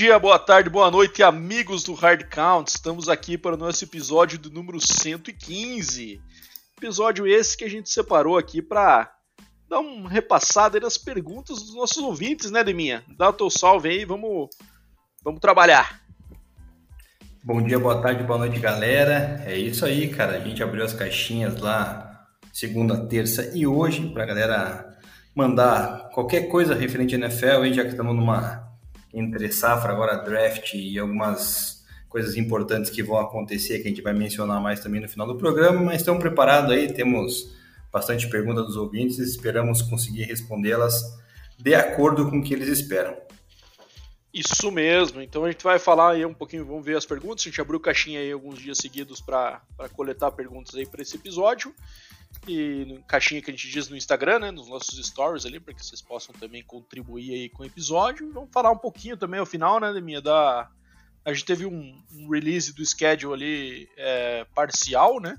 dia, boa tarde, boa noite, amigos do Hard Count. Estamos aqui para o nosso episódio do número 115. Episódio esse que a gente separou aqui para dar uma repassada nas perguntas dos nossos ouvintes, né, Deminha? Dá o teu salve aí, vamos, vamos trabalhar. Bom dia, boa tarde, boa noite, galera. É isso aí, cara. A gente abriu as caixinhas lá segunda, terça e hoje para galera mandar qualquer coisa referente à NFL, aí já que estamos numa entre safra, agora draft e algumas coisas importantes que vão acontecer, que a gente vai mencionar mais também no final do programa, mas estamos preparados aí, temos bastante perguntas dos ouvintes esperamos conseguir respondê-las de acordo com o que eles esperam. Isso mesmo, então a gente vai falar aí um pouquinho, vamos ver as perguntas, a gente abriu caixinha aí alguns dias seguidos para coletar perguntas aí para esse episódio, e caixinha que a gente diz no Instagram, né, nos nossos stories ali, para que vocês possam também contribuir aí com o episódio. Vamos falar um pouquinho também ao final, né, minha da a gente teve um, um release do schedule ali é, parcial, né?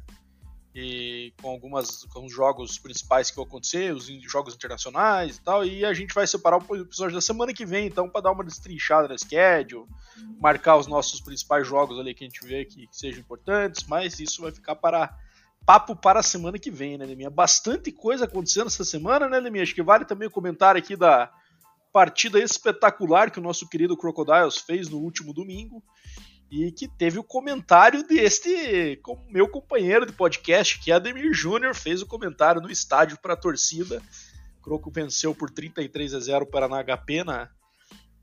E com algumas com os jogos principais que vão acontecer, os jogos internacionais e tal, e a gente vai separar o episódio da semana que vem, então, para dar uma destrinchada na schedule, marcar os nossos principais jogos ali que a gente vê que, que sejam importantes, mas isso vai ficar para papo para a semana que vem, né, Leminha? Bastante coisa acontecendo essa semana, né, Leminha? Acho que vale também o comentário aqui da partida espetacular que o nosso querido Crocodiles fez no último domingo e que teve o comentário deste meu companheiro de podcast, que é Ademir Júnior, fez o comentário no estádio para a torcida. O Croco venceu por 33 a 0 para na HP na,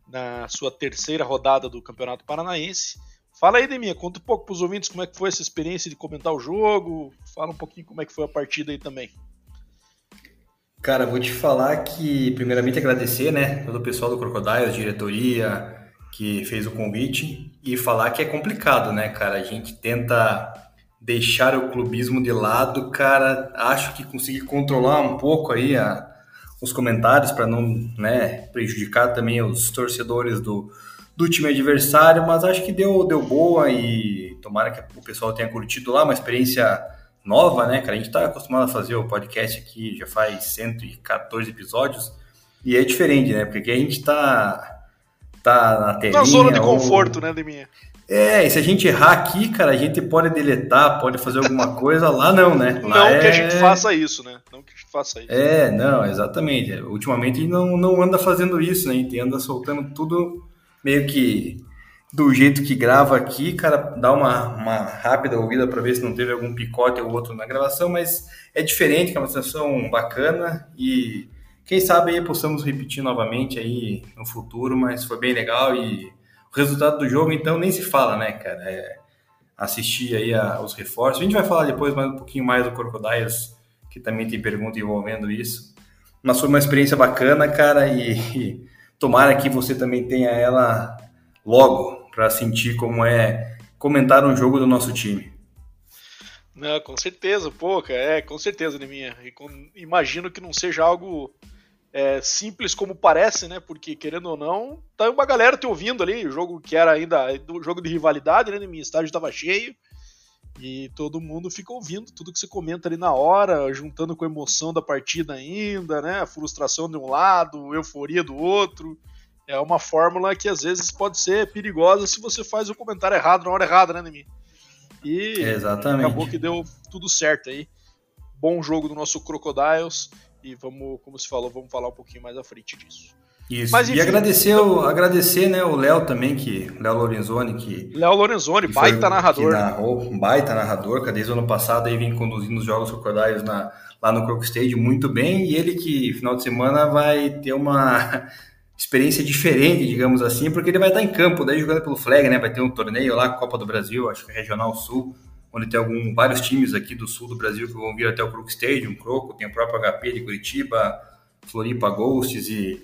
na sua terceira rodada do Campeonato Paranaense. Fala aí, Deminha, conta um pouco para os ouvintes como é que foi essa experiência de comentar o jogo. Fala um pouquinho como é que foi a partida aí também. Cara, vou te falar que, primeiramente, agradecer, né, todo o pessoal do Crocodiles, diretoria, que fez o convite, e falar que é complicado, né, cara? A gente tenta deixar o clubismo de lado, cara. Acho que consegui controlar um pouco aí a, os comentários para não né, prejudicar também os torcedores do, do time adversário, mas acho que deu, deu boa e tomara que o pessoal tenha curtido lá, uma experiência nova, né, cara? A gente está acostumado a fazer o podcast aqui já faz 114 episódios e é diferente, né? Porque aqui a gente está tá na telinha... Na zona de conforto, ou... né, Deminha? É, e se a gente errar aqui, cara, a gente pode deletar, pode fazer alguma coisa, lá não, né? Lá não é... que a gente faça isso, né? Não que a gente faça isso. É, não, exatamente. Ultimamente a gente não, não anda fazendo isso, né? A gente anda soltando tudo meio que do jeito que grava aqui, cara, dá uma, uma rápida ouvida para ver se não teve algum picote ou outro na gravação, mas é diferente, é uma sensação bacana e quem sabe aí possamos repetir novamente aí no futuro, mas foi bem legal e o resultado do jogo então nem se fala, né, cara? É assistir aí a, os reforços. A gente vai falar depois mais um pouquinho mais do Crocodiles, que também tem pergunta envolvendo isso. Mas foi uma experiência bacana, cara, e Tomara que você também tenha ela logo para sentir como é comentar um jogo do nosso time. Não, com certeza, pô, é, com certeza, Neminha. Imagino que não seja algo é, simples como parece, né? Porque, querendo ou não, tá uma galera te ouvindo ali, o jogo que era ainda o jogo de rivalidade, né? Neminha? O estádio estava cheio. E todo mundo fica ouvindo tudo que você comenta ali na hora, juntando com a emoção da partida ainda, né? A frustração de um lado, euforia do outro. É uma fórmula que às vezes pode ser perigosa se você faz o comentário errado na hora errada, né, Nemi? E Exatamente. acabou que deu tudo certo aí. Bom jogo do nosso Crocodiles. E vamos, como se falou, vamos falar um pouquinho mais à frente disso. Isso. Mas, enfim, e agradecer, o, agradecer né, o Léo também, que Léo Lorenzoni, que. Léo Lorenzoni, que baita foi, narrador. Narrou, baita narrador, que desde o ano passado aí vem conduzindo os jogos crocodiles na, lá no Croc Stage muito bem, e ele que final de semana vai ter uma experiência diferente, digamos assim, porque ele vai estar em campo, daí jogando pelo Flag, né? Vai ter um torneio lá, Copa do Brasil, acho que é Regional Sul, onde tem algum, vários times aqui do sul do Brasil que vão vir até o Croc Stadium, Croco, tem o próprio HP de Curitiba, Floripa Ghosts e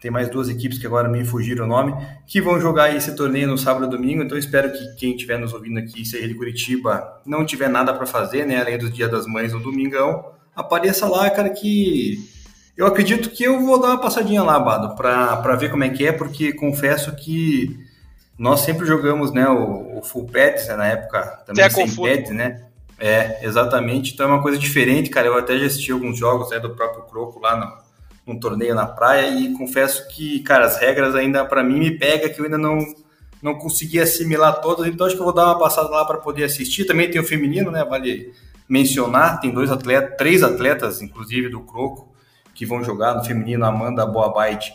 tem mais duas equipes que agora me fugiram o nome, que vão jogar esse torneio no sábado e domingo. Então espero que quem estiver nos ouvindo aqui, seja de Curitiba, não tiver nada para fazer, né? Além do Dia das Mães no domingão, apareça lá, cara, que eu acredito que eu vou dar uma passadinha lá, Bado, para ver como é que é, porque confesso que nós sempre jogamos, né, o, o full pads, né, na época também é sem pads, né? É, exatamente. Então é uma coisa diferente, cara. Eu até já assisti alguns jogos né, do próprio Croco lá no, um torneio na praia e confesso que, cara, as regras ainda para mim me pega que eu ainda não não consegui assimilar todas, então acho que eu vou dar uma passada lá para poder assistir. Também tem o feminino, né? Vale mencionar, tem dois atletas, três atletas, inclusive do Croco, que vão jogar no feminino, Amanda Boabite,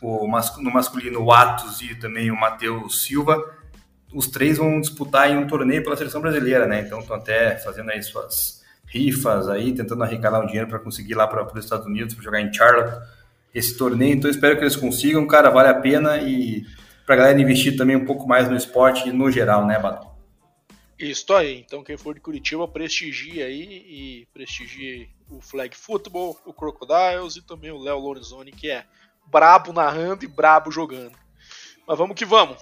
o no masculino o Atos e também o Matheus Silva. Os três vão disputar em um torneio pela seleção brasileira, né? Então estão até fazendo aí suas rifas aí, tentando arrecadar um dinheiro para conseguir ir lá para os Estados Unidos para jogar em Charlotte esse torneio. Então espero que eles consigam, cara, vale a pena e para a galera investir também um pouco mais no esporte no geral, né, Bato? Isso aí. Então quem for de Curitiba prestigie aí e prestigie o Flag Football, o Crocodiles e também o Léo Lorenzoni, que é brabo narrando e brabo jogando. Mas vamos que vamos.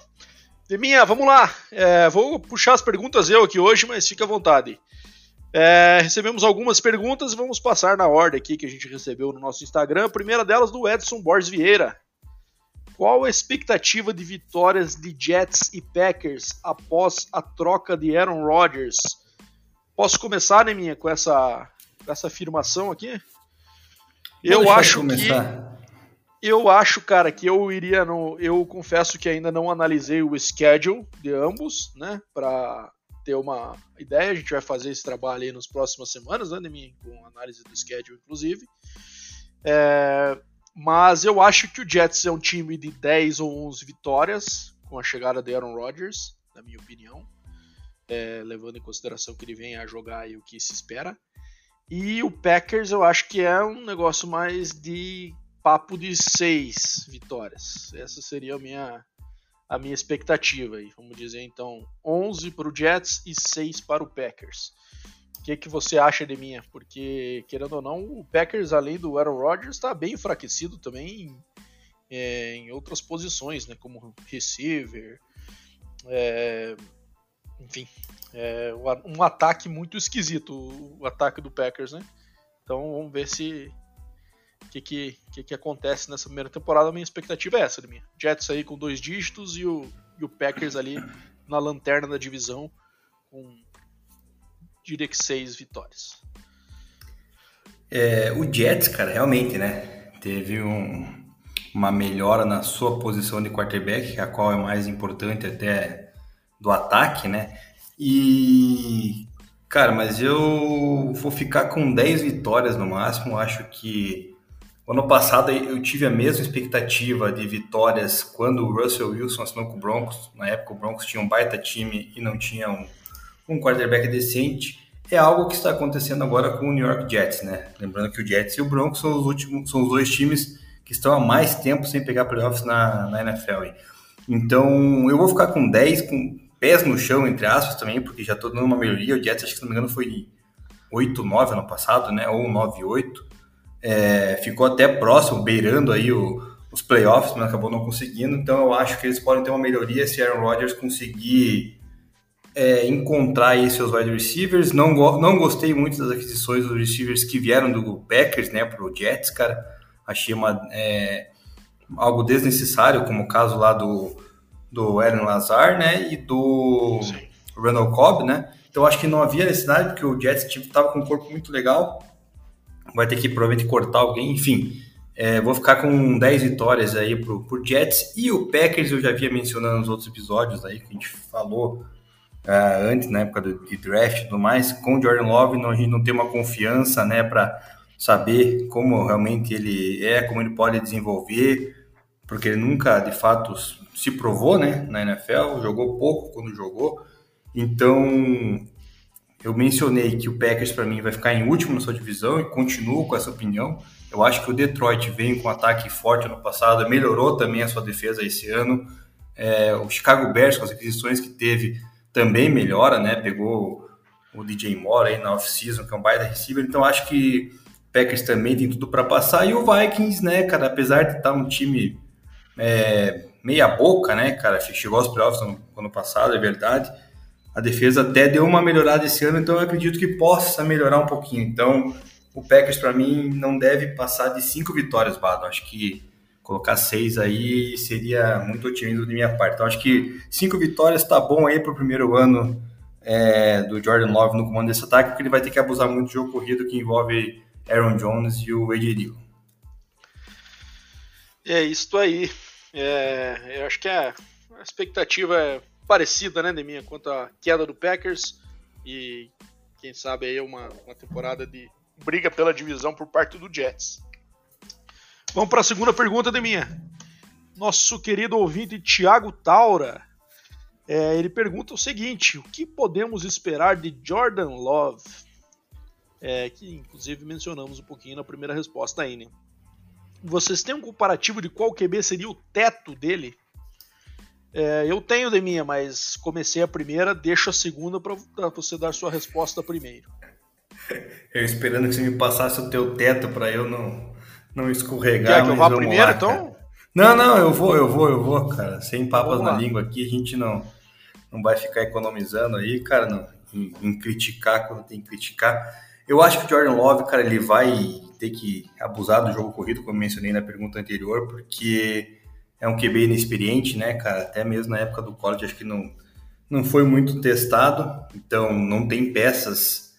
Deminha, vamos lá. É, vou puxar as perguntas eu aqui hoje, mas fica à vontade. É, recebemos algumas perguntas e vamos passar na ordem aqui que a gente recebeu no nosso Instagram. A primeira delas do Edson Borges Vieira. Qual a expectativa de vitórias de Jets e Packers após a troca de Aaron Rodgers? Posso começar, Neminha, com essa, com essa afirmação aqui? Eu acho que eu acho, cara, que eu iria no. Eu confesso que ainda não analisei o schedule de ambos, né? Para ter uma ideia. A gente vai fazer esse trabalho aí nas próximas semanas, né, Neminha? Com análise do schedule, inclusive. É, mas eu acho que o Jets é um time de 10 ou 11 vitórias com a chegada de Aaron Rodgers, na minha opinião. É, levando em consideração que ele vem a jogar e o que se espera. E o Packers eu acho que é um negócio mais de papo de 6 vitórias. Essa seria a minha, a minha expectativa. Aí. Vamos dizer então 11 para o Jets e 6 para o Packers. O que, que você acha de minha? Porque, querendo ou não, o Packers, além do Aaron Rodgers, está bem enfraquecido também em, é, em, outras posições, né? Como receiver. É, enfim, é um ataque muito esquisito, o ataque do Packers, né? Então vamos ver se que, que, que, que, acontece nessa primeira temporada. A minha expectativa é essa, minha. Jets aí com dois dígitos e o, e o Packers ali na lanterna da divisão com diria que seis vitórias. É, o Jets, cara, realmente, né? Teve um, uma melhora na sua posição de quarterback, a qual é mais importante até do ataque, né? E, cara, mas eu vou ficar com 10 vitórias no máximo. Acho que ano passado eu tive a mesma expectativa de vitórias quando o Russell Wilson assinou com o Broncos. Na época o Broncos tinha um baita time e não tinha um, um quarterback decente é algo que está acontecendo agora com o New York Jets, né? Lembrando que o Jets e o Broncos são os últimos, são os dois times que estão há mais tempo sem pegar playoffs na, na NFL. Então, eu vou ficar com 10, com pés no chão, entre aspas, também, porque já estou dando uma melhoria. O Jets, acho que se não me engano, foi 8-9 ano passado, né? Ou 9-8. É, ficou até próximo, beirando aí o, os playoffs, mas acabou não conseguindo. Então, eu acho que eles podem ter uma melhoria se Aaron Rodgers conseguir é, encontrar aí seus wide receivers. Não, não gostei muito das aquisições dos receivers que vieram do Packers, né, pro Jets, cara. Achei uma, é, algo desnecessário, como o caso lá do, do Aaron Lazar, né, e do Sim. Randall Cobb, né. Então acho que não havia necessidade, porque o Jets estava com um corpo muito legal. Vai ter que provavelmente cortar alguém, enfim. É, vou ficar com 10 vitórias aí pro, pro Jets. E o Packers eu já havia mencionado nos outros episódios aí que a gente falou uh, antes, na época do, de draft e tudo mais, com o Jordan Love não, a gente não tem uma confiança, né, para saber como realmente ele é, como ele pode desenvolver, porque ele nunca, de fato, se provou, né, na NFL, jogou pouco quando jogou, então eu mencionei que o Packers para mim vai ficar em último na sua divisão e continuo com essa opinião. Eu acho que o Detroit veio com um ataque forte no passado, melhorou também a sua defesa esse ano. É, o Chicago Bears, com as aquisições que teve, também melhora, né? Pegou o DJ Moore aí na off-season, que é um baita receiver, então acho que Packers também tem tudo para passar. E o Vikings, né, cara, apesar de estar um time é, meia boca, né, cara, chegou aos playoffs no ano passado, é verdade. A defesa até deu uma melhorada esse ano, então eu acredito que possa melhorar um pouquinho. Então, o Packers para mim não deve passar de cinco vitórias, Bado. Acho que colocar seis aí seria muito otimismo de minha parte. Então acho que cinco vitórias tá bom aí para o primeiro ano é, do Jordan Love no comando desse ataque, porque ele vai ter que abusar muito do jogo corrido que envolve Aaron Jones e o AJ Dillon. É isso aí. É, eu acho que a expectativa é parecida, né, minha quanto à queda do Packers e quem sabe aí uma, uma temporada de briga pela divisão por parte do Jets. Vamos para a segunda pergunta, minha Nosso querido ouvinte Thiago Taura, é, ele pergunta o seguinte: o que podemos esperar de Jordan Love? É, que inclusive mencionamos um pouquinho na primeira resposta aí, né? Vocês têm um comparativo de qual QB seria o teto dele? É, eu tenho de minha, mas comecei a primeira, deixo a segunda para você dar sua resposta primeiro. Eu esperando que você me passasse o teu teto para eu não, não escorregar. Quer que eu vá primeiro, lá, então? Não, não, eu vou, eu vou, eu vou, cara. Sem papas na língua aqui, a gente não, não vai ficar economizando aí, cara, não, em, em criticar quando tem que criticar. Eu acho que o Jordan Love, cara, ele vai ter que abusar do jogo corrido, como mencionei na pergunta anterior, porque é um QB inexperiente, né, cara? Até mesmo na época do college, acho que não, não foi muito testado, então não tem peças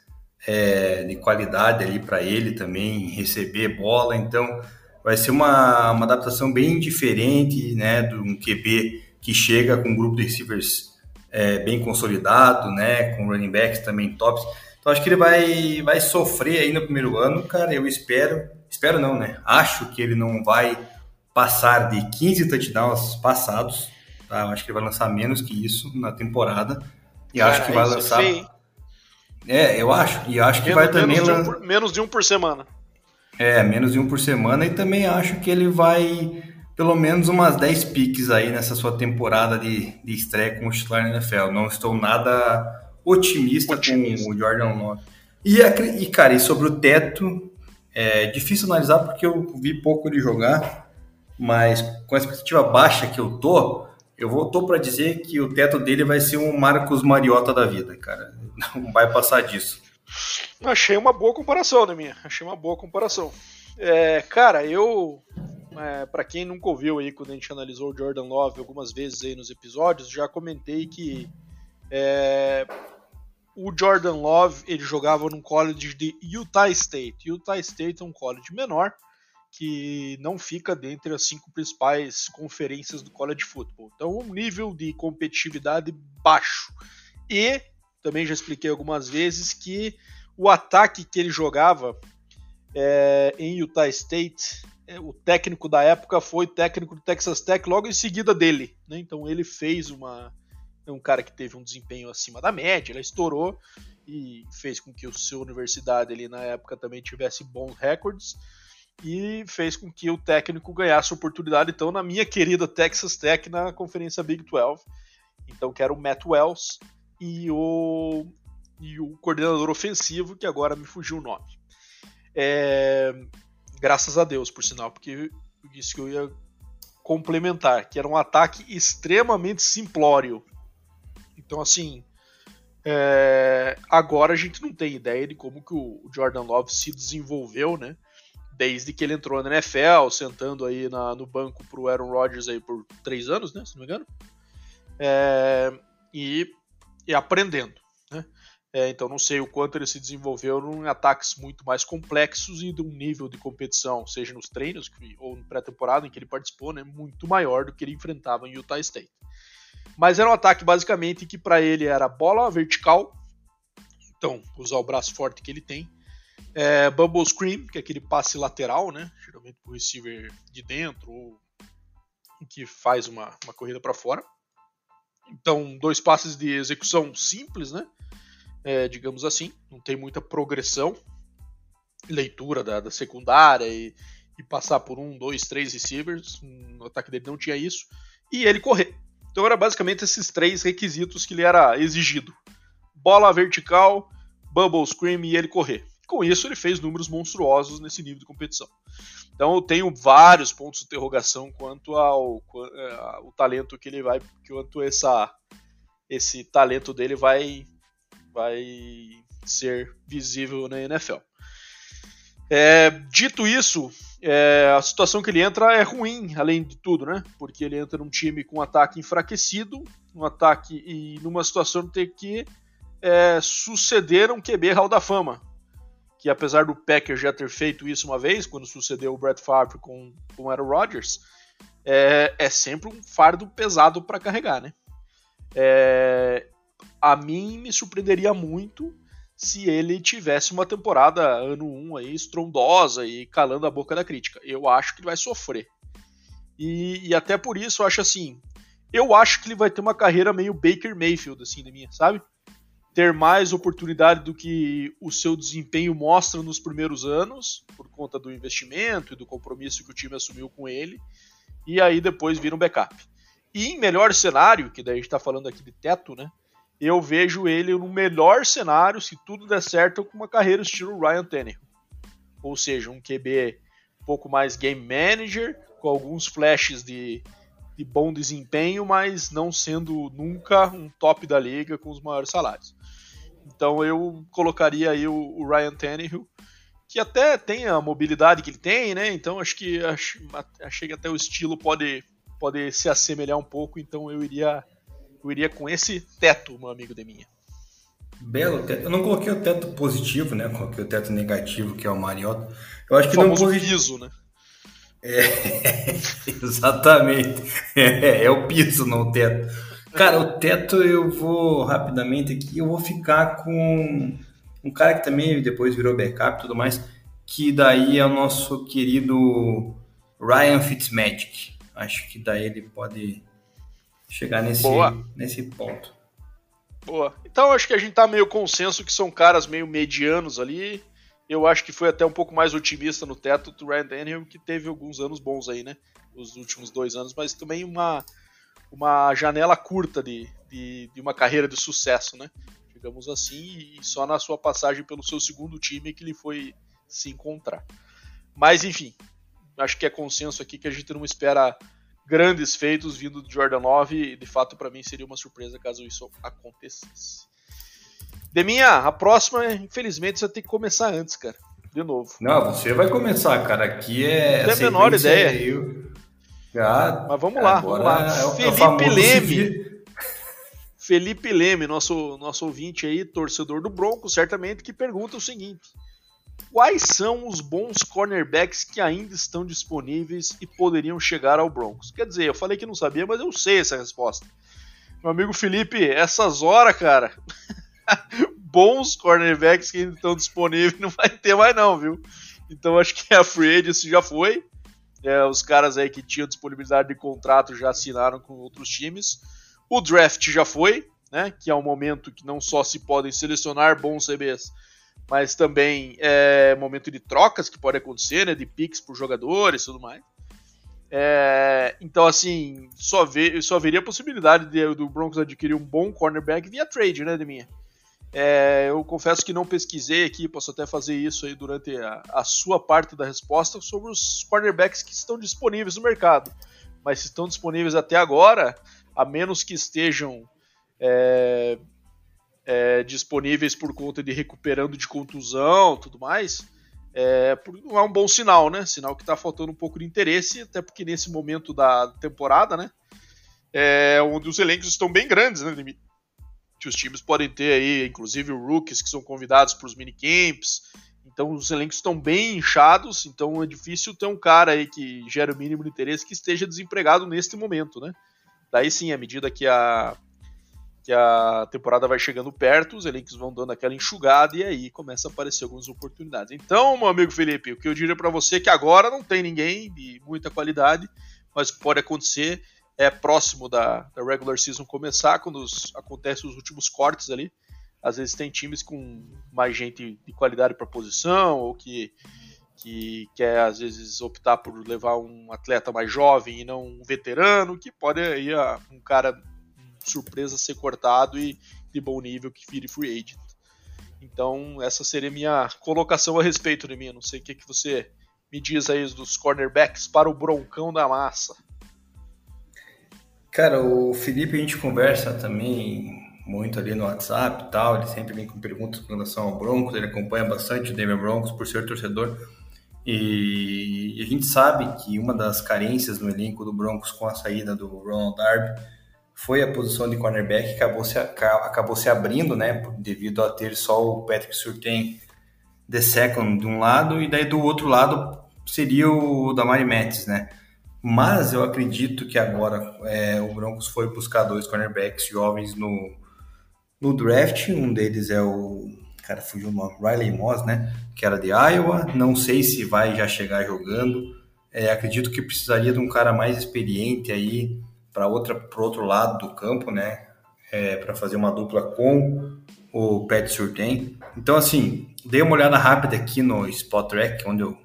é, de qualidade ali para ele também receber bola, então vai ser uma, uma adaptação bem diferente, né, de um QB que chega com um grupo de receivers é, bem consolidado, né, com running backs também tops. Então acho que ele vai, vai sofrer aí no primeiro ano, cara. Eu espero, espero não, né? Acho que ele não vai passar de 15 touchdowns passados. Tá? Eu acho que ele vai lançar menos que isso na temporada. E cara, acho que vai lançar. É, eu acho. E acho que menos, vai também. Menos de, um por, menos de um por semana. É, menos de um por semana. E também acho que ele vai pelo menos umas 10 piques aí nessa sua temporada de, de estreia com o titular na NFL. Não estou nada otimista, otimista. com o Jordan Love. E, e, cara, e sobre o teto, é difícil analisar porque eu vi pouco de jogar, mas com a expectativa baixa que eu tô, eu vou tô para dizer que o teto dele vai ser um Marcos Mariota da vida, cara. Não vai passar disso. Achei uma boa comparação, né, minha? Achei uma boa comparação. É, cara, eu é, para quem nunca ouviu aí quando a gente analisou o Jordan Love algumas vezes aí nos episódios, já comentei que é, o Jordan Love ele jogava num college de Utah State. Utah State é um college menor que não fica dentre as cinco principais conferências do college football. Então, um nível de competitividade baixo. E também já expliquei algumas vezes que o ataque que ele jogava é, em Utah State, é, o técnico da época foi técnico do Texas Tech logo em seguida dele. Né? Então ele fez uma. É um cara que teve um desempenho acima da média, ele estourou e fez com que o seu universidade ali na época também tivesse bons recordes e fez com que o técnico ganhasse oportunidade então na minha querida Texas Tech na conferência Big 12. Então que era o Matt Wells e o e o coordenador ofensivo que agora me fugiu o nome. É, graças a Deus, por sinal, porque isso que eu ia complementar, que era um ataque extremamente simplório. Então assim, é, agora a gente não tem ideia de como que o Jordan Love se desenvolveu, né? Desde que ele entrou na NFL, sentando aí na, no banco pro Aaron Rodgers aí por três anos, né, se não me engano, é, e, e, aprendendo, né? É, então não sei o quanto ele se desenvolveu em ataques muito mais complexos e de um nível de competição, seja nos treinos ou no pré-temporada em que ele participou, né, muito maior do que ele enfrentava em Utah State. Mas era um ataque basicamente que para ele era bola vertical, então usar o braço forte que ele tem, é, Bubble Screen, que é aquele passe lateral, né? Geralmente o receiver de dentro ou que faz uma, uma corrida para fora. Então, dois passes de execução simples, né? É, digamos assim, não tem muita progressão, leitura da, da secundária e, e, passar por um, dois, três receivers. No ataque dele não tinha isso. E ele correr. Então, era basicamente esses três requisitos que lhe era exigido: bola vertical, bubble screen e ele correr com isso ele fez números monstruosos nesse nível de competição. Então eu tenho vários pontos de interrogação quanto ao, ao é, talento que ele vai, quanto essa esse talento dele vai vai ser visível na NFL. É, dito isso, é, a situação que ele entra é ruim, além de tudo, né? Porque ele entra num time com um ataque enfraquecido, um ataque e numa situação de ter que é, suceder um QB Hall da Fama, que apesar do Packers já ter feito isso uma vez, quando sucedeu o Brett Favre com, com o Aaron Rodgers, é, é sempre um fardo pesado para carregar, né? É, a mim me surpreenderia muito se ele tivesse uma temporada ano 1 aí estrondosa e calando a boca da crítica. Eu acho que ele vai sofrer. E, e até por isso eu acho assim, eu acho que ele vai ter uma carreira meio Baker Mayfield assim da minha, sabe? Ter mais oportunidade do que o seu desempenho mostra nos primeiros anos, por conta do investimento e do compromisso que o time assumiu com ele, e aí depois vira um backup. E em melhor cenário, que daí a gente está falando aqui de teto, né? eu vejo ele no melhor cenário, se tudo der certo, com uma carreira estilo Ryan Tannehill. Ou seja, um QB um pouco mais game manager, com alguns flashes de, de bom desempenho, mas não sendo nunca um top da liga com os maiores salários. Então eu colocaria aí o, o Ryan Tannehill, que até tem a mobilidade que ele tem, né? Então acho que achei que até o estilo pode, pode se assemelhar um pouco, então eu iria eu iria com esse teto, meu amigo de minha. Belo teto. Eu não coloquei o teto positivo, né? Coloquei o teto negativo, que é o Mariota. Eu acho o que não positivo. piso, né? É, exatamente. É, é, o piso, não o teto. Cara, o teto eu vou rapidamente aqui, eu vou ficar com um cara que também depois virou backup e tudo mais, que daí é o nosso querido Ryan Fitzmagic. Acho que daí ele pode chegar nesse, Boa. nesse ponto. Boa. Então acho que a gente tá meio consenso que são caras meio medianos ali. Eu acho que foi até um pouco mais otimista no teto do Ryan Daniel, que teve alguns anos bons aí, né? Os últimos dois anos, mas também uma, uma janela curta de, de, de uma carreira de sucesso, né? Digamos assim, e só na sua passagem pelo seu segundo time que ele foi se encontrar. Mas enfim, acho que é consenso aqui que a gente não espera grandes feitos vindo do Jordan 9 e de fato para mim seria uma surpresa caso isso acontecesse. Deminha, a próxima, infelizmente, você tem que começar antes, cara. De novo. Não, você vai começar, cara. Aqui é. Não tem a menor ideia. Eu... Já, Mas vamos lá, vamos lá. É o, Felipe é Leme. Felipe Leme, nosso, nosso ouvinte aí, torcedor do Bronco, certamente, que pergunta o seguinte: Quais são os bons cornerbacks que ainda estão disponíveis e poderiam chegar ao Broncos? Quer dizer, eu falei que não sabia, mas eu sei essa resposta. Meu amigo Felipe, essas horas, cara, bons cornerbacks que ainda estão disponíveis não vai ter mais não, viu? Então acho que a Free Agency já foi. É, os caras aí que tinham disponibilidade de contrato já assinaram com outros times. O draft já foi, né? Que é um momento que não só se podem selecionar bons CBs, mas também é momento de trocas que pode acontecer, né, de picks por jogadores e tudo mais. É, então, assim, só, vê, só veria a possibilidade de, do Broncos adquirir um bom cornerback via trade, né, de minha. É, eu confesso que não pesquisei aqui, posso até fazer isso aí durante a, a, sua parte da resposta sobre os cornerbacks que estão disponíveis no mercado. Mas se estão disponíveis até agora, a menos que estejam é, é, disponíveis por conta de recuperando de contusão tudo mais, é, não é um bom sinal, né? Sinal que está faltando um pouco de interesse, até porque nesse momento da temporada, né? É, onde os elencos estão bem grandes, né? Que os times podem ter aí, inclusive rookies que são convidados para os minicamps. Então os elencos estão bem inchados, então é difícil ter um cara aí que gera o mínimo de interesse que esteja desempregado neste momento, né? Daí sim, à medida que a que a temporada vai chegando perto, os elencos vão dando aquela enxugada e aí começa a aparecer algumas oportunidades. Então, meu amigo Felipe, o que eu diria para você é que agora não tem ninguém de muita qualidade, mas pode acontecer é próximo da, da regular season começar, quando os, acontecem os últimos cortes ali. Às vezes tem times com mais gente de qualidade para posição ou que que quer às vezes optar por levar um atleta mais jovem e não um veterano, que pode aí um cara surpresa ser cortado e de bom nível que vire free agent. Então, essa seria minha colocação a respeito de mim. Não sei o que, que você me diz aí dos cornerbacks para o broncão da massa. Cara, o Felipe a gente conversa também muito ali no WhatsApp e tal. Ele sempre vem com perguntas com relação ao Broncos. Ele acompanha bastante o Denver Broncos por ser torcedor. E a gente sabe que uma das carências no elenco do Broncos com a saída do Ronald Darby foi a posição de cornerback que acabou se, acabou se abrindo, né, devido a ter só o Patrick Surtain The Second de um lado, e daí do outro lado seria o Damari Metz, né? Mas eu acredito que agora é, o Broncos foi buscar dois cornerbacks jovens no, no draft. Um deles é o. Cara, fugiu o nome. Riley Moss, né? Que era de Iowa. Não sei se vai já chegar jogando. É, acredito que precisaria de um cara mais experiente aí para outra pro outro lado do campo, né? É, para fazer uma dupla com o Pat Surtain. Então, assim, dei uma olhada rápida aqui no Spot Track, onde eu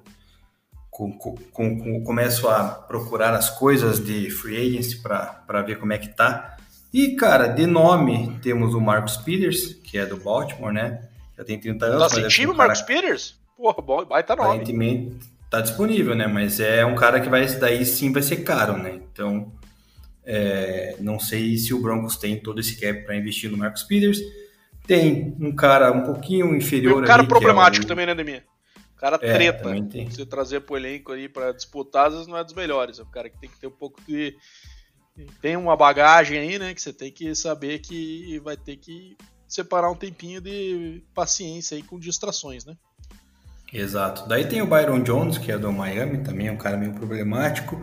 com, com, com, começo a procurar as coisas de free agency para ver como é que tá. E, cara, de nome temos o Marcus Peters, que é do Baltimore, né? Já tem 30 anos. Tá sentindo o Marcus Peters? Porra, bom, baita nome. Aparentemente tá disponível, né? Mas é um cara que vai, daí sim vai ser caro, né? Então, é, não sei se o Broncos tem todo esse cap para investir no Marcus Peters. Tem um cara um pouquinho inferior. E um cara ali, problemático é o... também, né, Demir? Cara é, treta. Você trazer pro elenco aí para disputar, às vezes não é dos melhores. É o cara que tem que ter um pouco de. Tem uma bagagem aí, né? Que você tem que saber que vai ter que separar um tempinho de paciência aí com distrações, né? Exato. Daí tem o Byron Jones, que é do Miami, também é um cara meio problemático.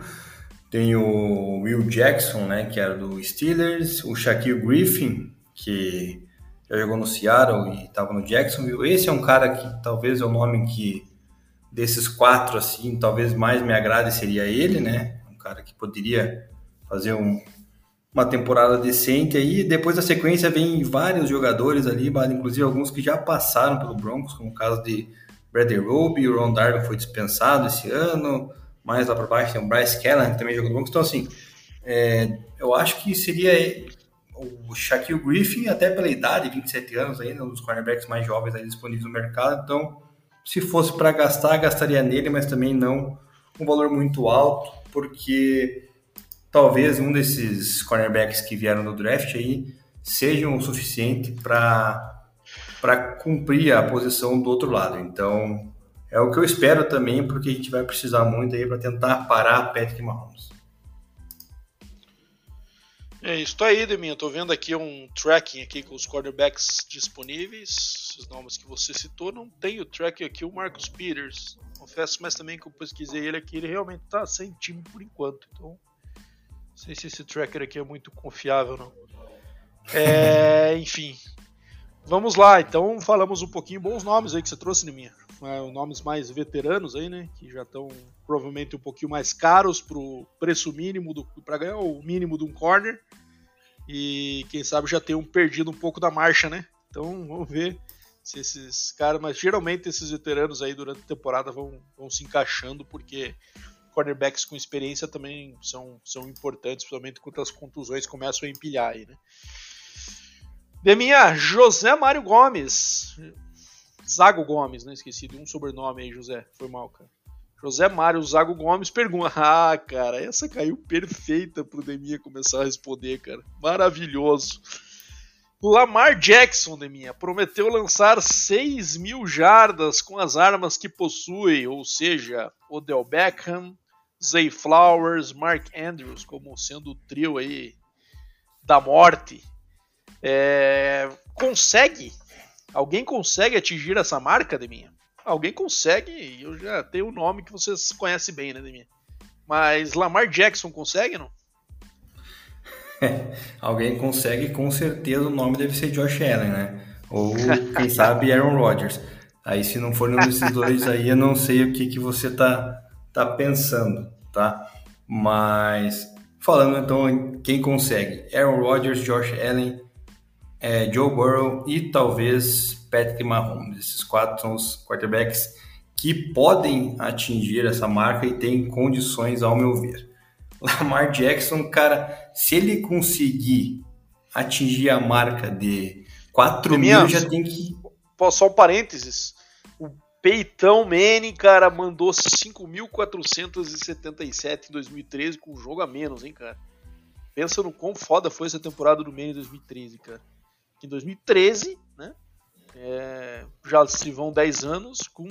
Tem o Will Jackson, né, que era do Steelers. O Shaquille Griffin, que já jogou no Seattle e estava no Jacksonville. Esse é um cara que talvez é o nome que desses quatro assim, talvez mais me agrade seria ele, né? Um cara que poderia fazer um, uma temporada decente aí. Depois da sequência vem vários jogadores ali, inclusive alguns que já passaram pelo Broncos, como o caso de Bradley Roby, o Ron Darwin foi dispensado esse ano. Mais lá para baixo tem o Bryce Callahan, que também jogou no Broncos. Então, assim, é, eu acho que seria o Shaquille Griffin, até pela idade, 27 anos ainda, um dos cornerbacks mais jovens disponíveis no mercado. Então, se fosse para gastar, gastaria nele, mas também não um valor muito alto, porque talvez um desses cornerbacks que vieram no draft aí sejam o suficiente para para cumprir a posição do outro lado. Então, é o que eu espero também, porque a gente vai precisar muito aí para tentar parar Patrick Mahomes. É isso aí, Deminha. Tô vendo aqui um tracking aqui com os quarterbacks disponíveis. Os nomes que você citou. Não tem o tracking aqui, o Marcus Peters. Confesso, mas também que eu pesquisei ele aqui, ele realmente tá sem time por enquanto. Então, não sei se esse tracker aqui é muito confiável, não. É, enfim. Vamos lá, então falamos um pouquinho bons nomes aí que você trouxe, Deminha. É, nomes mais veteranos aí, né? Que já estão provavelmente um pouquinho mais caros pro preço mínimo para ganhar o mínimo de um corner. E quem sabe já tenham perdido um pouco da marcha, né? Então vamos ver se esses caras, mas geralmente esses veteranos aí durante a temporada vão, vão se encaixando, porque cornerbacks com experiência também são, são importantes, principalmente quando as contusões começam a empilhar aí, né? Deminha, José Mário Gomes. Zago Gomes, né? Esqueci de um sobrenome aí, José. Foi mal, cara. José Mário Zago Gomes pergunta: Ah, cara, essa caiu perfeita pro Deminha começar a responder, cara. Maravilhoso. Lamar Jackson, Deminha, prometeu lançar 6 mil jardas com as armas que possui, ou seja, Odell Beckham, Zay Flowers, Mark Andrews, como sendo o trio aí da morte. É... Consegue? Alguém consegue atingir essa marca, Deminha? alguém consegue, eu já tenho um nome que vocês conhecem bem, né, Demir? Mas Lamar Jackson consegue, não? alguém consegue, com certeza o nome deve ser Josh Allen, né? Ou, quem sabe, Aaron Rodgers. Aí, se não for nenhum desses dois aí, eu não sei o que, que você tá, tá pensando, tá? Mas, falando então em quem consegue. Aaron Rodgers, Josh Allen, é, Joe Burrow e talvez Patrick Mahomes. Esses quatro são os quarterbacks que podem atingir essa marca e têm condições, ao meu ver. Lamar Jackson, cara, se ele conseguir atingir a marca de 4 mil, já tem que. Só um parênteses. O Peitão Manning, cara, mandou 5.477 em 2013 com um jogo a menos, hein, cara. Pensa no quão foda foi essa temporada do Manning em 2013, cara. Em 2013, né? É, já se vão 10 anos, com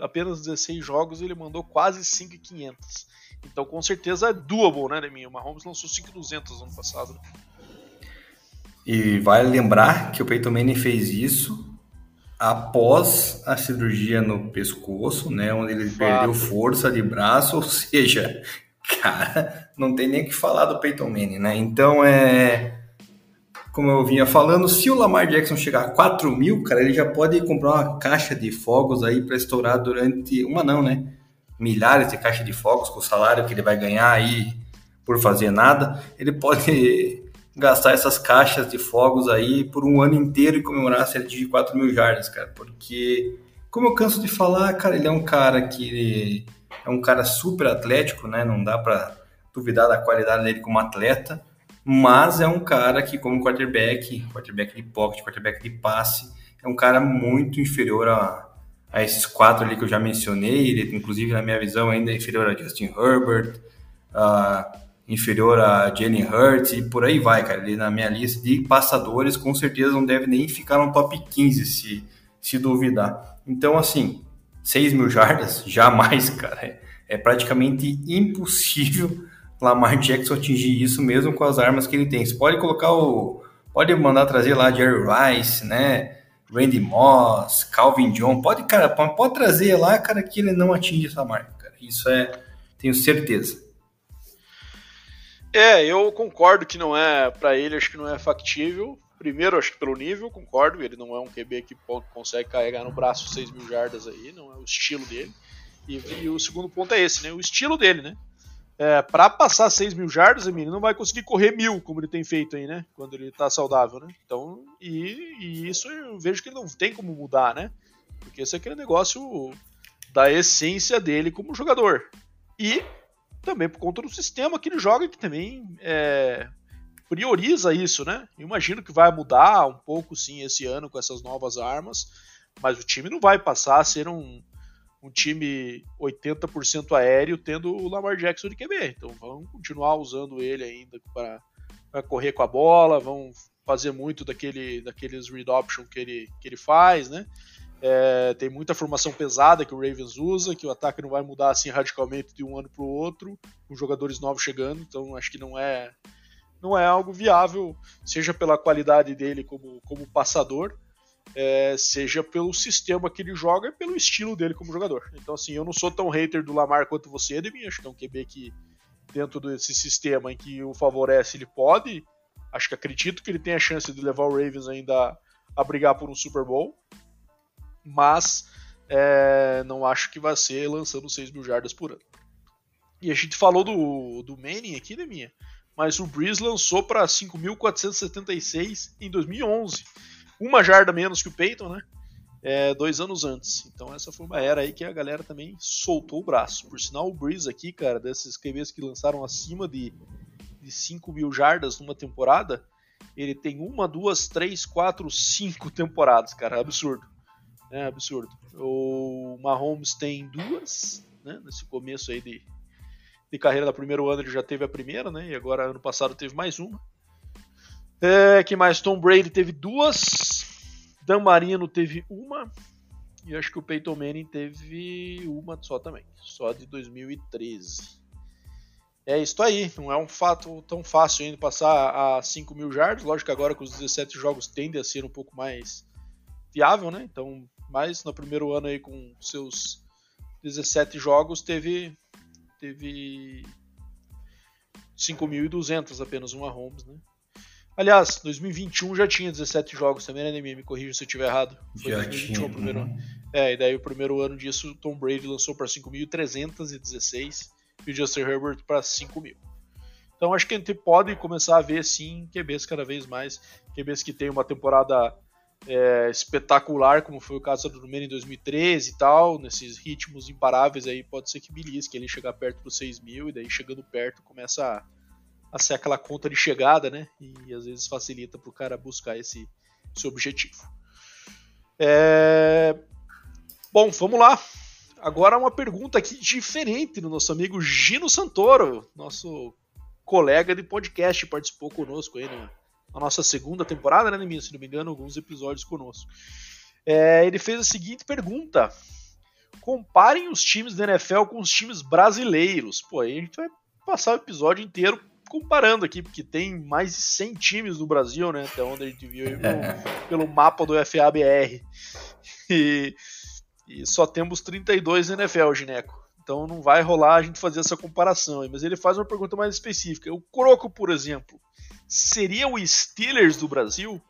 apenas 16 jogos ele mandou quase 5,500. Então com certeza é doable, né, Neminho? O Mahomes lançou 5,200 ano passado. Né? E vale lembrar que o Peyton Manning fez isso após a cirurgia no pescoço, né, onde ele Fato. perdeu força de braço, ou seja, cara, não tem nem o que falar do Peyton Manning, né? Então é como eu vinha falando, se o Lamar Jackson chegar a 4 mil, cara, ele já pode comprar uma caixa de fogos aí para estourar durante uma não, né? Milhares de caixas de fogos com o salário que ele vai ganhar aí por fazer nada, ele pode gastar essas caixas de fogos aí por um ano inteiro e comemorar a série de 4 mil jardas, cara, porque como eu canso de falar, cara, ele é um cara que é um cara super atlético, né? Não dá para duvidar da qualidade dele como atleta, mas é um cara que, como quarterback, quarterback de pocket, quarterback de passe, é um cara muito inferior a, a esses quatro ali que eu já mencionei. Ele, inclusive, na minha visão, ainda é inferior a Justin Herbert, inferior a Jalen Hurts e por aí vai, cara. Ele na minha lista de passadores com certeza não deve nem ficar no top 15 se, se duvidar. Então, assim, 6 mil jardas, jamais, cara. É, é praticamente impossível Lamar Jackson atingir isso mesmo com as armas que ele tem. Você pode colocar o. Pode mandar trazer lá Jerry Rice, né? Randy Moss, Calvin John. Pode, cara, pode trazer lá, cara, que ele não atinge essa marca, cara. Isso é. Tenho certeza. É, eu concordo que não é para ele, acho que não é factível. Primeiro, acho que pelo nível, concordo. Ele não é um QB que consegue carregar no braço 6 mil jardas aí, não é o estilo dele. E, e, o segundo ponto é esse, né? O estilo dele, né? É, para passar 6 mil jardas, Emílio, não vai conseguir correr mil, como ele tem feito aí, né? Quando ele tá saudável, né? Então, e, e isso eu vejo que ele não tem como mudar, né? Porque esse é aquele negócio da essência dele como jogador. E também por conta do sistema que ele joga, que também é, prioriza isso, né? Eu imagino que vai mudar um pouco, sim, esse ano com essas novas armas, mas o time não vai passar a ser um, um time 80% aéreo tendo o Lamar Jackson de QB. Então vão continuar usando ele ainda para correr com a bola, vão fazer muito daquele, daqueles read option que ele, que ele faz, né? É, tem muita formação pesada que o Ravens usa, que o ataque não vai mudar assim radicalmente de um ano para o outro, com jogadores novos chegando, então acho que não é não é algo viável, seja pela qualidade dele como, como passador, é, seja pelo sistema que ele joga e pelo estilo dele como jogador. Então, assim, eu não sou tão hater do Lamar quanto você, Edmir. Acho que é um QB que, dentro desse sistema em que o favorece, ele pode. Acho que acredito que ele tem a chance de levar o Ravens ainda a brigar por um Super Bowl mas é, não acho que vai ser lançando 6 mil jardas por ano. E a gente falou do, do Manning aqui, né, minha? Mas o Breeze lançou para 5.476 em 2011. Uma jarda menos que o Peyton, né? É, dois anos antes. Então essa foi uma era aí que a galera também soltou o braço. Por sinal, o Breeze aqui, cara, desses QBs que lançaram acima de, de 5 mil jardas numa temporada, ele tem uma, duas, três, quatro, cinco temporadas, cara. Absurdo. É absurdo. O Mahomes tem duas, né? Nesse começo aí de, de carreira da primeiro ano ele já teve a primeira, né? E agora ano passado teve mais uma. É, que mais? Tom Brady teve duas. Dan Marino teve uma. E acho que o Peyton Manning teve uma só também. Só de 2013. É isso aí. Não é um fato tão fácil ainda passar a 5 mil jardas. Lógico que agora com os 17 jogos tende a ser um pouco mais viável, né? Então mas no primeiro ano aí com seus 17 jogos teve teve 5.200 apenas uma Holmes, né? Aliás, 2021 já tinha 17 jogos também, né, Me corrija se eu estiver errado. Foi já 2021 tinha, o primeiro ano. É, e daí o primeiro ano disso, Tom Brady lançou para 5.316 e o Justin Herbert para 5.000. Então acho que a gente pode começar a ver sim QBs cada vez mais, QBs que tem uma temporada é, espetacular, como foi o caso do Número em 2013 e tal, nesses ritmos imparáveis aí, pode ser que belisque ele chegar perto dos 6 mil e daí chegando perto começa a, a ser aquela conta de chegada, né? E às vezes facilita para o cara buscar esse, esse objetivo. É... Bom, vamos lá. Agora uma pergunta aqui diferente do nosso amigo Gino Santoro, nosso colega de podcast, participou conosco aí no, a nossa segunda temporada, né, Neminha? Se não me engano, alguns episódios conosco. É, ele fez a seguinte pergunta: comparem os times da NFL com os times brasileiros. Pô, aí a gente vai passar o episódio inteiro comparando aqui, porque tem mais de 100 times no Brasil, né? Até onde a gente viu pelo, pelo mapa do FABR. E, e só temos 32 NFL, Gineco. Então não vai rolar a gente fazer essa comparação. Mas ele faz uma pergunta mais específica. O Croco, por exemplo, seria o Steelers do Brasil?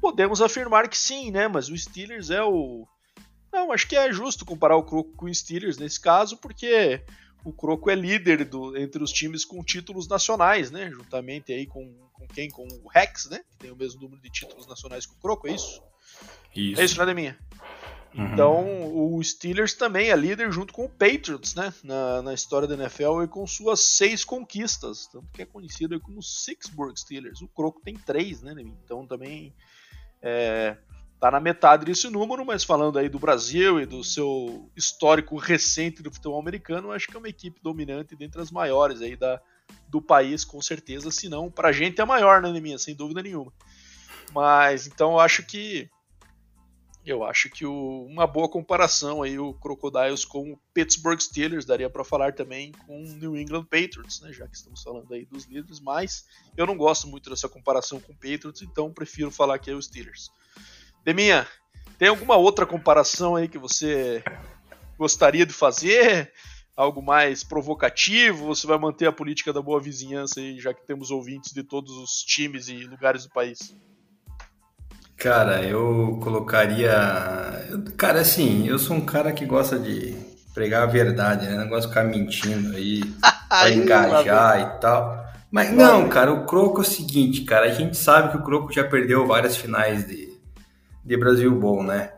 Podemos afirmar que sim, né? Mas o Steelers é o. Não, acho que é justo comparar o Croco com o Steelers nesse caso, porque o Croco é líder do, entre os times com títulos nacionais, né? Juntamente aí com, com quem? Com o Rex, né? Que tem o mesmo número de títulos nacionais que o Croco, é isso? Isso. É isso, nada é minha. Uhum. Então, o Steelers também é líder junto com o Patriots, né? Na, na história da NFL e com suas seis conquistas. Tanto que é conhecido como Sixburg Steelers. O Croco tem três, né? Então também é, tá na metade desse número, mas falando aí do Brasil e do seu histórico recente do futebol americano, acho que é uma equipe dominante dentre as maiores aí da, do país, com certeza. Se não, pra gente é a maior, né, minha, sem dúvida nenhuma. Mas então eu acho que eu acho que o, uma boa comparação aí o Crocodiles com o Pittsburgh Steelers daria para falar também com o New England Patriots, né, já que estamos falando aí dos líderes, mas eu não gosto muito dessa comparação com o Patriots, então prefiro falar que é o Steelers. Deminha, tem alguma outra comparação aí que você gostaria de fazer? Algo mais provocativo? Você vai manter a política da boa vizinhança aí, já que temos ouvintes de todos os times e lugares do país? Cara, eu colocaria. Cara, assim, eu sou um cara que gosta de pregar a verdade, né? Não gosto de ficar mentindo aí, pra engajar e tal. Mas não, cara, o Croco é o seguinte, cara, a gente sabe que o Croco já perdeu várias finais de, de Brasil Bom, né?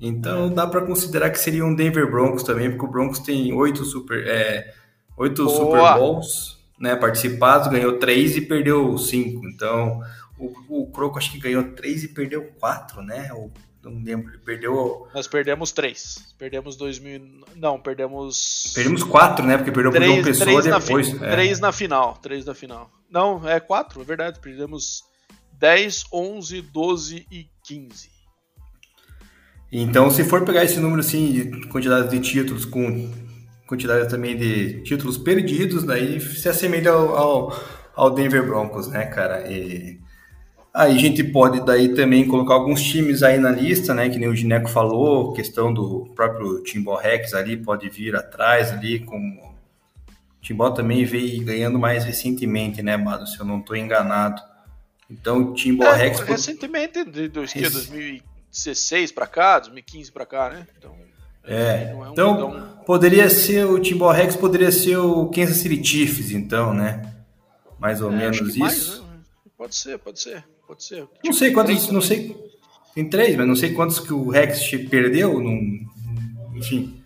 Então dá para considerar que seria um Denver Broncos também, porque o Broncos tem oito Super, é, oito Super Bowls né, participados, ganhou três e perdeu cinco. Então o, o Croco acho que ganhou três e perdeu quatro, né? Ou, não lembro, ele perdeu. Nós perdemos três. Perdemos dois mil. Não, perdemos. Perdemos quatro, né? Porque perdeu três, pro João Pessoa três depois. Na, é. Três na final. Três na final. Não, é quatro, é verdade. Perdemos 10, 11, 12 e 15. Então, se for pegar esse número assim, de quantidade de títulos com quantidade também de títulos perdidos, daí se assemelha ao, ao, ao Denver Broncos, né, cara? E Aí a gente pode daí também colocar alguns times aí na lista, né? Que nem o Gineco falou, questão do próprio Timbó Rex ali pode vir atrás ali, como o Timbó também veio ganhando mais recentemente, né, Mado? Se eu não estou enganado. Então o Timbó é, Rex. Recentemente, de, do, Esse... 2016 para cá, 2015 para cá, né? Então. É, é um, então tão... poderia ser o Timbó Rex, poderia ser o Kansas City Chiefs, então, né? Mais ou é, menos isso. Mais, né? Pode ser, pode ser. Pode ser. Tipo, não sei quantos, não sei. Tem três, mas não sei quantos que o Rex perdeu. Num, enfim.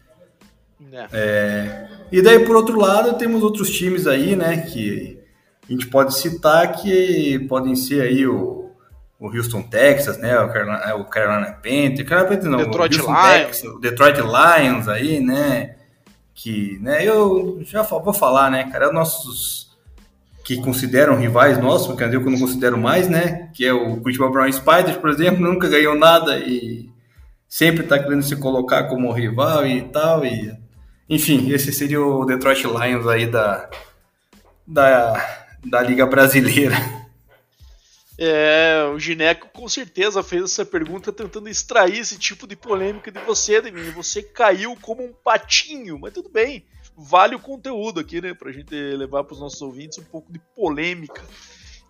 É. É, e daí, por outro lado, temos outros times aí, né? Que a gente pode citar que podem ser aí o, o Houston Texas, né? O Carolina, o Carolina Panthers, Carolina Panthers não, Detroit o Lions. Texas, o Detroit Lions aí, né? Que, né? Eu já vou falar, né, cara? Nossos que consideram rivais nossos, que eu não considero mais, né? Que é o Curitiba Brown Spiders, por exemplo, nunca ganhou nada e sempre está querendo se colocar como rival e tal. E, enfim, esse seria o Detroit Lions aí da, da, da Liga Brasileira. É, o Gineco com certeza fez essa pergunta tentando extrair esse tipo de polêmica de você, de mim. Você caiu como um patinho, mas tudo bem vale o conteúdo aqui, né? Pra gente levar para os nossos ouvintes um pouco de polêmica,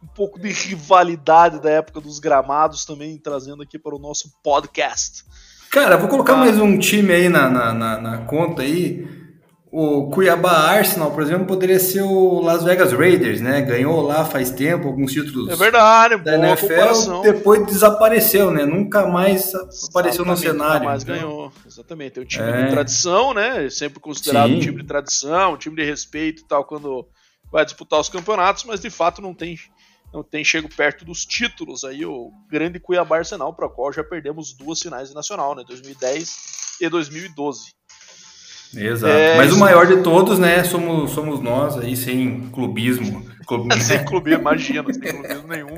um pouco de rivalidade da época dos gramados também, trazendo aqui para o nosso podcast. Cara, vou colocar ah. mais um time aí na, na, na, na conta aí. O Cuiabá Arsenal, por exemplo, poderia ser o Las Vegas Raiders, né? Ganhou lá faz tempo alguns títulos. É verdade, da boa NFL, comparação. Depois desapareceu, né? Nunca mais Exatamente, apareceu no cenário. Nunca mais então. ganhou. Exatamente. É um time é. de tradição, né? Sempre considerado Sim. um time de tradição, um time de respeito e tal, quando vai disputar os campeonatos, mas de fato não tem não tem chego perto dos títulos aí o grande Cuiabá Arsenal, para o qual já perdemos duas finais de nacional, né? 2010 e 2012. Exato. É, Mas o maior de todos, né, somos, somos nós aí, sem clubismo. clubismo. sem clubismo, imagina, sem clubismo nenhum.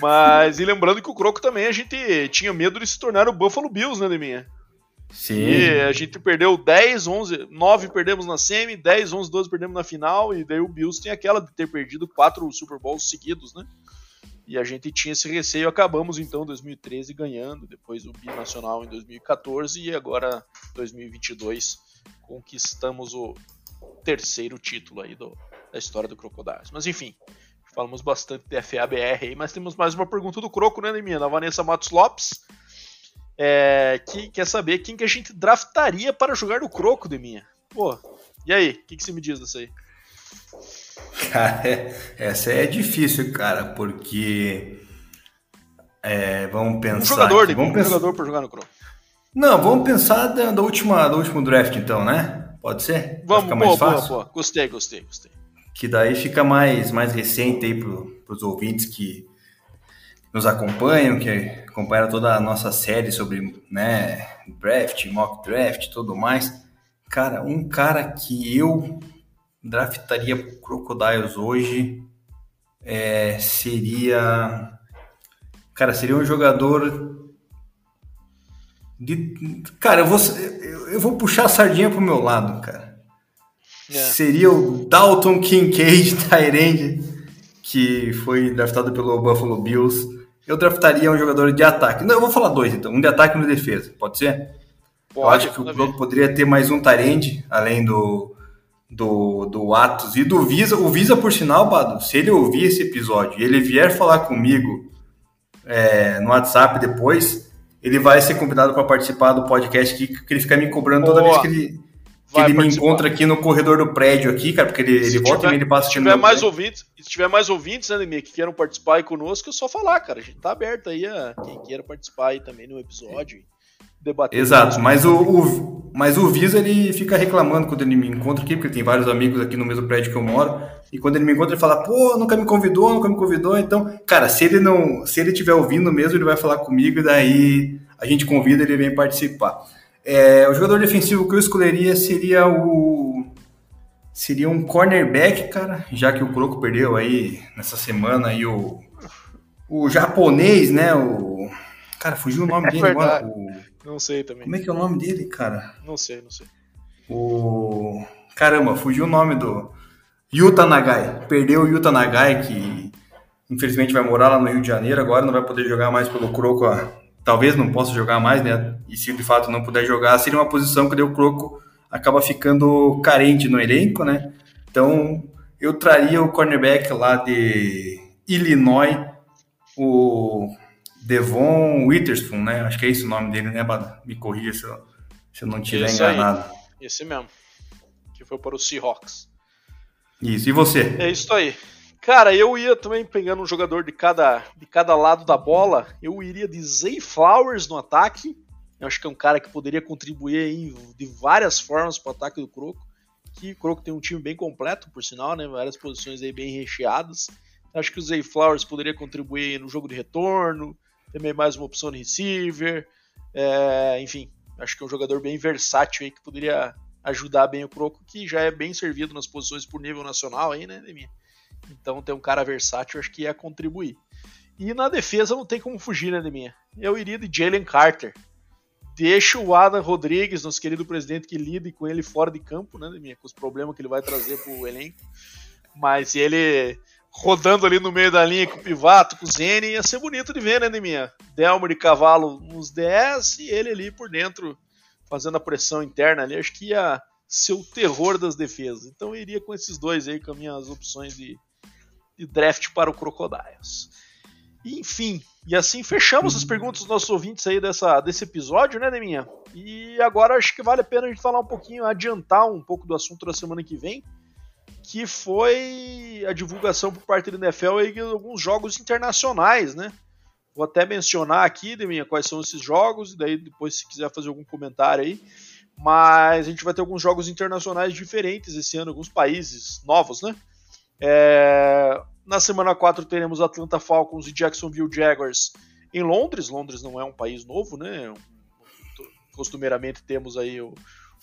Mas, e lembrando que o Croco também a gente tinha medo de se tornar o Buffalo Bills, né, Deminha? Sim. E a gente perdeu 10, 11, 9 perdemos na semi, 10, 11, 12 perdemos na final, e daí o Bills tem aquela de ter perdido quatro Super Bowls seguidos, né? E a gente tinha esse receio, acabamos então 2013 ganhando, depois o Binacional em 2014 e agora 2022 conquistamos o terceiro título aí do, da história do Crocodiles. Mas enfim, falamos bastante de FABR aí, mas temos mais uma pergunta do Croco, né, Neminha? Da Vanessa Matos Lopes, é, que quer saber quem que a gente draftaria para jogar no Croco, Deminha. Pô, e aí, o que, que você me diz disso aí? Cara, é, essa é difícil, cara, porque. É, vamos pensar. Um jogador, aqui, vamos um pensar... jogador para jogar no Croco. Não, vamos pensar da, da, última, do último draft, então, né? Pode ser? Vamos, ficar mais boa, fácil? boa, boa. Gostei, gostei, gostei. Que daí fica mais, mais recente aí para os ouvintes que nos acompanham, que acompanharam toda a nossa série sobre né, draft, mock draft e tudo mais. Cara, um cara que eu draftaria pro Crocodiles hoje é, seria. Cara, seria um jogador. De, cara, eu vou, eu vou puxar a sardinha pro meu lado, cara. É. Seria o Dalton Kincaid Tyrande, que foi draftado pelo Buffalo Bills. Eu draftaria um jogador de ataque. Não, eu vou falar dois então. Um de ataque e um de defesa. Pode ser? Pode, eu acho que o Broco poderia ter mais um Tyrande, além do, do, do Atos e do Visa. O Visa, por sinal, Bado, se ele ouvir esse episódio e ele vier falar comigo é, no WhatsApp depois, ele vai ser convidado para participar do podcast aqui, que ele fica me cobrando toda Boa. vez que ele, que ele me encontra aqui no corredor do prédio aqui, cara, porque ele, ele volta tiver, e ele passa se tiver mais ouvintes, Se tiver mais ouvintes, né, Nemir, que queiram participar aí conosco, é só falar, cara. A gente tá aberto aí a quem queira participar aí também no episódio debater. Exato, mas o, o, mas o Visa ele fica reclamando quando ele me encontra aqui, porque tem vários amigos aqui no mesmo prédio que eu moro, e quando ele me encontra ele fala, pô, nunca me convidou, nunca me convidou, então, cara, se ele não, se ele estiver ouvindo mesmo, ele vai falar comigo e daí a gente convida ele vem participar. É, o jogador defensivo que eu escolheria seria o seria um cornerback, cara, já que o Croco perdeu aí nessa semana aí o o japonês, né, o cara, fugiu o nome é dele agora, o não sei também. Como é que é o nome dele, cara? Não sei, não sei. O. Caramba, fugiu o nome do. Yuta Nagai. Perdeu o Yuta Nagai, que infelizmente vai morar lá no Rio de Janeiro agora, não vai poder jogar mais pelo Croco. Talvez não possa jogar mais, né? E se de fato não puder jogar, seria uma posição que o Croco acaba ficando carente no elenco, né? Então eu traria o cornerback lá de Illinois, o Devon Witherspoon, né? Acho que é esse o nome dele, né, Bada? Me corrija se eu, se eu não estiver enganado. Aí. Esse mesmo. Que foi para o Seahawks. Isso, e você? É isso aí. Cara, eu ia também pegando um jogador de cada, de cada lado da bola. Eu iria de Zay Flowers no ataque. Eu acho que é um cara que poderia contribuir em, de várias formas para o ataque do Croco. Que o Croco tem um time bem completo, por sinal, né? Várias posições aí bem recheadas. Acho que o Zay Flowers poderia contribuir no jogo de retorno, também mais uma opção de receiver. É, enfim, acho que é um jogador bem versátil aí que poderia ajudar bem o Croco, que já é bem servido nas posições por nível nacional aí, né, Deminha? Então ter um cara versátil acho que ia contribuir. E na defesa não tem como fugir, né, Deminha? Eu iria de Jalen Carter. Deixa o Adam Rodrigues, nosso querido presidente, que lide com ele fora de campo, né, Deminha? Com os problemas que ele vai trazer pro elenco. Mas ele rodando ali no meio da linha com o Pivato, com o Zene, ia ser bonito de ver, né, Neminha? Delmo de cavalo nos 10 e ele ali por dentro fazendo a pressão interna ali, acho que ia ser o terror das defesas. Então eu iria com esses dois aí, com as minhas opções de, de draft para o Crocodiles. enfim, e assim fechamos as perguntas dos nossos ouvintes aí dessa, desse episódio, né, Neminha? E agora acho que vale a pena a gente falar um pouquinho, adiantar um pouco do assunto da semana que vem que foi a divulgação por parte do NFL de alguns jogos internacionais, né? Vou até mencionar aqui, Deminha, quais são esses jogos, e daí depois se quiser fazer algum comentário aí. Mas a gente vai ter alguns jogos internacionais diferentes esse ano, alguns países novos, né? É... Na semana 4 teremos Atlanta Falcons e Jacksonville Jaguars em Londres. Londres não é um país novo, né? Costumeiramente temos aí o,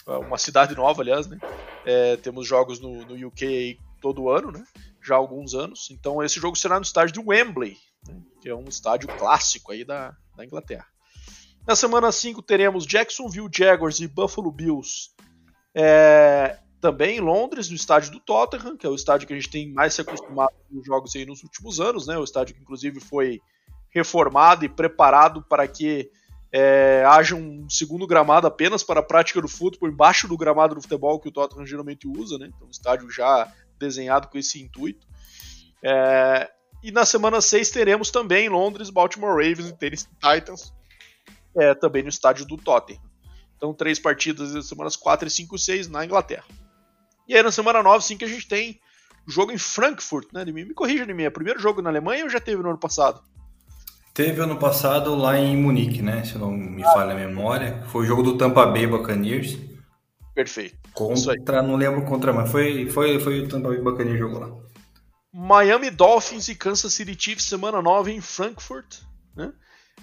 uma cidade nova, aliás, né? É, temos jogos no, no UK todo ano, né? Já há alguns anos. Então esse jogo será no estádio de Wembley, né? que é um estádio clássico aí da, da Inglaterra. Na semana 5 teremos Jacksonville Jaguars e Buffalo Bills. É, também em Londres, no estádio do Tottenham, que é o estádio que a gente tem mais se acostumado com jogos aí nos últimos anos, né? O estádio que inclusive foi reformado e preparado para que é, haja um segundo gramado apenas para a prática do futebol, embaixo do gramado do futebol que o Tottenham geralmente usa, né? Então, um estádio já desenhado com esse intuito. É, e na semana 6 teremos também Londres, Baltimore Ravens e Tennessee Titans, é, também no estádio do Tottenham. Então, três partidas nas semanas 4 e 5 e 6 na Inglaterra. E aí na semana 9, sim, que a gente tem jogo em Frankfurt, né? Me, me corrija de mim, é o primeiro jogo na Alemanha ou já teve no ano passado? Teve ano passado lá em Munique, né? Se não me ah. falha a memória. Foi o jogo do Tampa Bay Buccaneers. Perfeito. Contra, não lembro contra, mas foi, foi, foi o Tampa Bay Buccaneers jogo lá. Miami Dolphins e Kansas City Chiefs, semana 9 em Frankfurt. Né?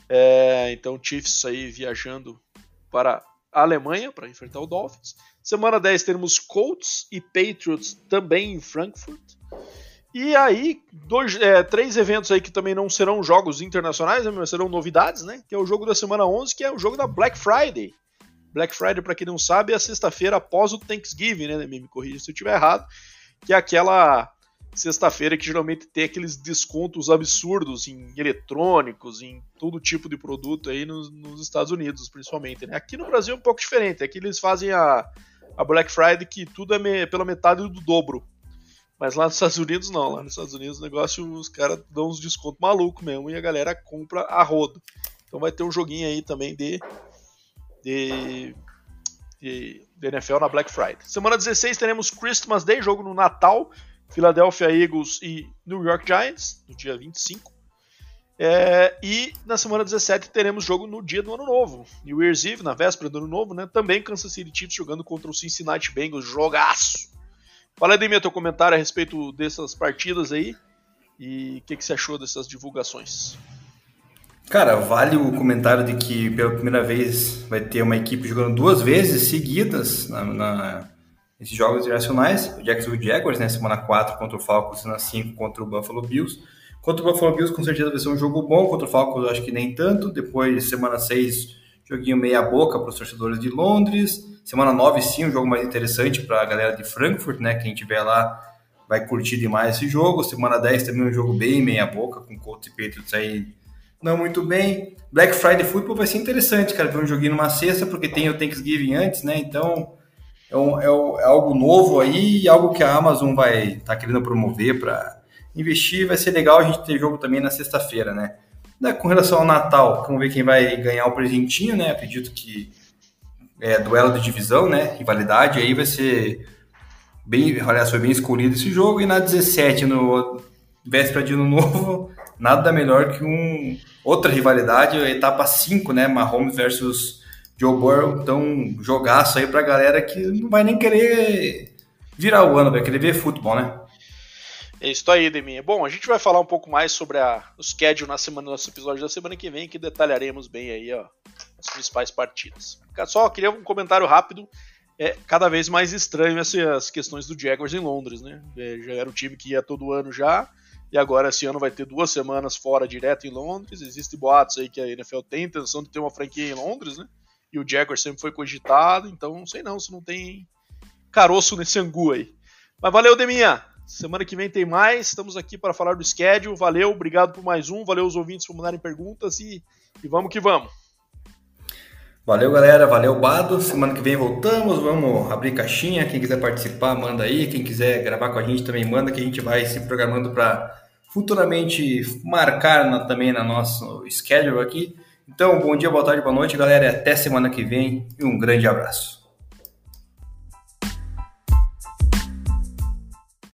É, então, Chiefs aí viajando para a Alemanha para enfrentar o Dolphins. Semana 10 teremos Colts e Patriots também em Frankfurt. E aí, dois, é, três eventos aí que também não serão jogos internacionais, né, mas serão novidades, né? Que é o jogo da semana 11, que é o jogo da Black Friday. Black Friday, para quem não sabe, é a sexta-feira após o Thanksgiving, né? Me corrija se eu estiver errado. Que é aquela sexta-feira que geralmente tem aqueles descontos absurdos em eletrônicos, em todo tipo de produto aí nos, nos Estados Unidos, principalmente. Né? Aqui no Brasil é um pouco diferente. Aqui eles fazem a, a Black Friday que tudo é me, pela metade do dobro. Mas lá nos Estados Unidos não. Lá nos Estados Unidos o negócio, os caras dão uns descontos malucos mesmo e a galera compra a rodo. Então vai ter um joguinho aí também de, de, de, de NFL na Black Friday. Semana 16 teremos Christmas Day, jogo no Natal. Philadelphia Eagles e New York Giants, no dia 25. É, e na semana 17 teremos jogo no dia do Ano Novo, New Year's Eve, na véspera do Ano Novo, né? Também Kansas City Chiefs jogando contra o Cincinnati Bengals, jogaço. Fala aí, Demir, teu comentário a respeito dessas partidas aí e o que, que você achou dessas divulgações. Cara, vale o comentário de que pela primeira vez vai ter uma equipe jogando duas vezes seguidas na, na esses jogos internacionais, o Jacksonville Jaguars, né, semana 4 contra o Falcons, semana 5 contra o Buffalo Bills. Contra o Buffalo Bills, com certeza vai ser um jogo bom, contra o Falcons acho que nem tanto. Depois, semana 6, joguinho meia boca para os torcedores de Londres. Semana 9, sim, um jogo mais interessante para a galera de Frankfurt, né, quem estiver lá vai curtir demais esse jogo. Semana 10 também um jogo bem meia boca, com Colts e Patriots aí não muito bem. Black Friday Football vai ser interessante, cara, ver um joguinho numa sexta, porque tem o Thanksgiving antes, né, então é, um, é, é, algo novo aí e algo que a Amazon vai estar tá querendo promover para investir. Vai ser legal a gente ter jogo também na sexta-feira, né? Com relação ao Natal, vamos ver quem vai ganhar o presentinho, né? Acredito que é duelo de divisão, né? Rivalidade, aí vai ser bem, aliás, foi bem escolhido esse jogo. E na 17, no véspera de ano novo, nada melhor que um outra rivalidade, etapa 5, né? Mahomes versus Joe Burrow, então jogaço aí pra galera que não vai nem querer virar o ano, vai querer ver futebol, né? É isso aí, Deminha. Bom, a gente vai falar um pouco mais sobre a, o schedule na semana, nosso episódio da semana que vem, que detalharemos bem aí, ó, as principais partidas. Só queria um comentário rápido. É cada vez mais estranho essas questões do Jaguars em Londres, né? É, já era o time que ia todo ano já, e agora esse ano vai ter duas semanas fora direto em Londres. Existem boatos aí que a NFL tem intenção de ter uma franquia em Londres, né? e o Jaguar sempre foi cogitado, então não sei não se não tem caroço nesse angu aí. Mas valeu, Deminha! Semana que vem tem mais, estamos aqui para falar do schedule. Valeu, obrigado por mais um, valeu os ouvintes por mandarem perguntas e, e vamos que vamos. Valeu, galera. Valeu, Bado. Semana que vem voltamos. Vamos abrir caixinha. Quem quiser participar, manda aí. Quem quiser gravar com a gente também manda, que a gente vai se programando para futuramente marcar na, também no nosso schedule aqui. Então, bom dia, boa tarde, boa noite, galera. Até semana que vem e um grande abraço.